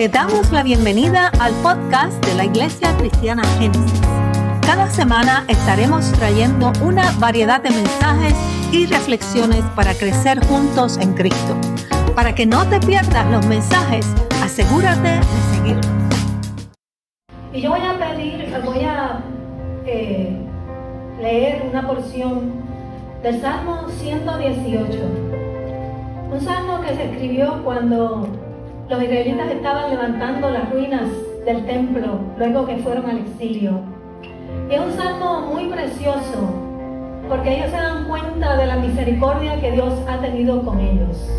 Te damos la bienvenida al podcast de la Iglesia Cristiana Génesis. Cada semana estaremos trayendo una variedad de mensajes y reflexiones para crecer juntos en Cristo. Para que no te pierdas los mensajes, asegúrate de seguirlos. Y yo voy a pedir, voy a eh, leer una porción del Salmo 118. Un salmo que se escribió cuando los israelitas estaban levantando las ruinas del templo luego que fueron al exilio. Y es un salmo muy precioso porque ellos se dan cuenta de la misericordia que Dios ha tenido con ellos,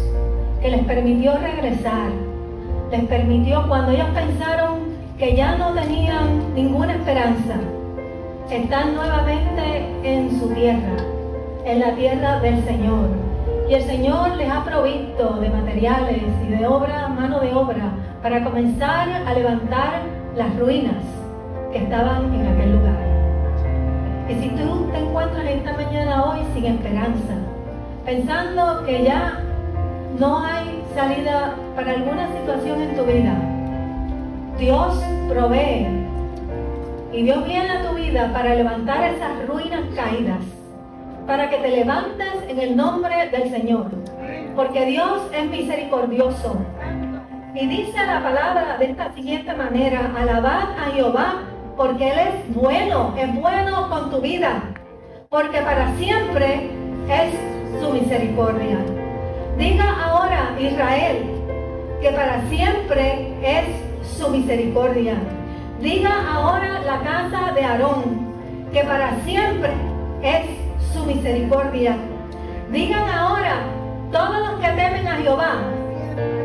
que les permitió regresar, les permitió cuando ellos pensaron que ya no tenían ninguna esperanza, están nuevamente en su tierra, en la tierra del Señor. Y el Señor les ha provisto de materiales y de obra, mano de obra, para comenzar a levantar las ruinas que estaban en aquel lugar. Y si tú te encuentras esta mañana hoy sin esperanza, pensando que ya no hay salida para alguna situación en tu vida, Dios provee. Y Dios viene a tu vida para levantar esas ruinas caídas, para que te levantes en el nombre del Señor. Porque Dios es misericordioso. Y dice la palabra de esta siguiente manera, alabad a Jehová, porque Él es bueno, es bueno con tu vida. Porque para siempre es su misericordia. Diga ahora Israel que para siempre es su misericordia. Diga ahora la casa de Aarón que para siempre es su misericordia. Digan ahora todos los que temen a Jehová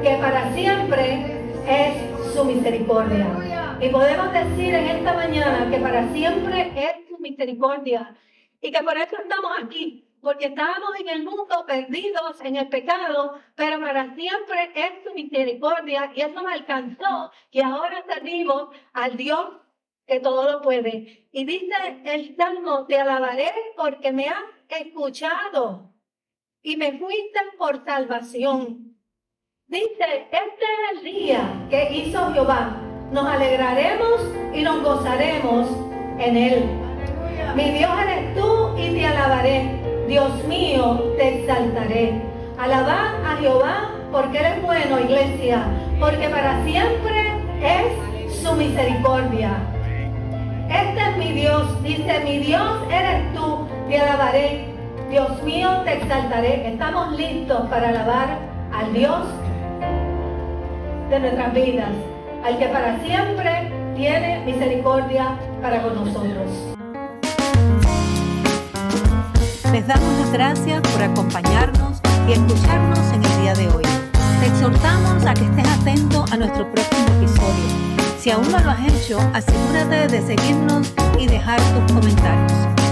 que para siempre es su misericordia. Y podemos decir en esta mañana que para siempre es su misericordia. Y que por eso estamos aquí, porque estábamos en el mundo perdidos en el pecado, pero para siempre es su misericordia y eso me alcanzó que ahora servimos al Dios que todo lo puede. Y dice el Salmo, te alabaré porque me has escuchado y me fuiste por salvación. Dice, este es el día que hizo Jehová. Nos alegraremos y nos gozaremos en él. Mi Dios eres tú y te alabaré. Dios mío, te exaltaré. Alabad a Jehová porque Él es bueno, iglesia, porque para siempre es su misericordia. Este es mi Dios, dice, mi Dios eres tú, te alabaré. Dios mío, te exaltaré. Estamos listos para alabar al Dios de nuestras vidas, al que para siempre tiene misericordia para con nosotros. Les damos las gracias por acompañarnos y escucharnos en el día de hoy. Te exhortamos a que estés atento a nuestro próximo. Si aún no lo has hecho, asegúrate de seguirnos y dejar tus comentarios.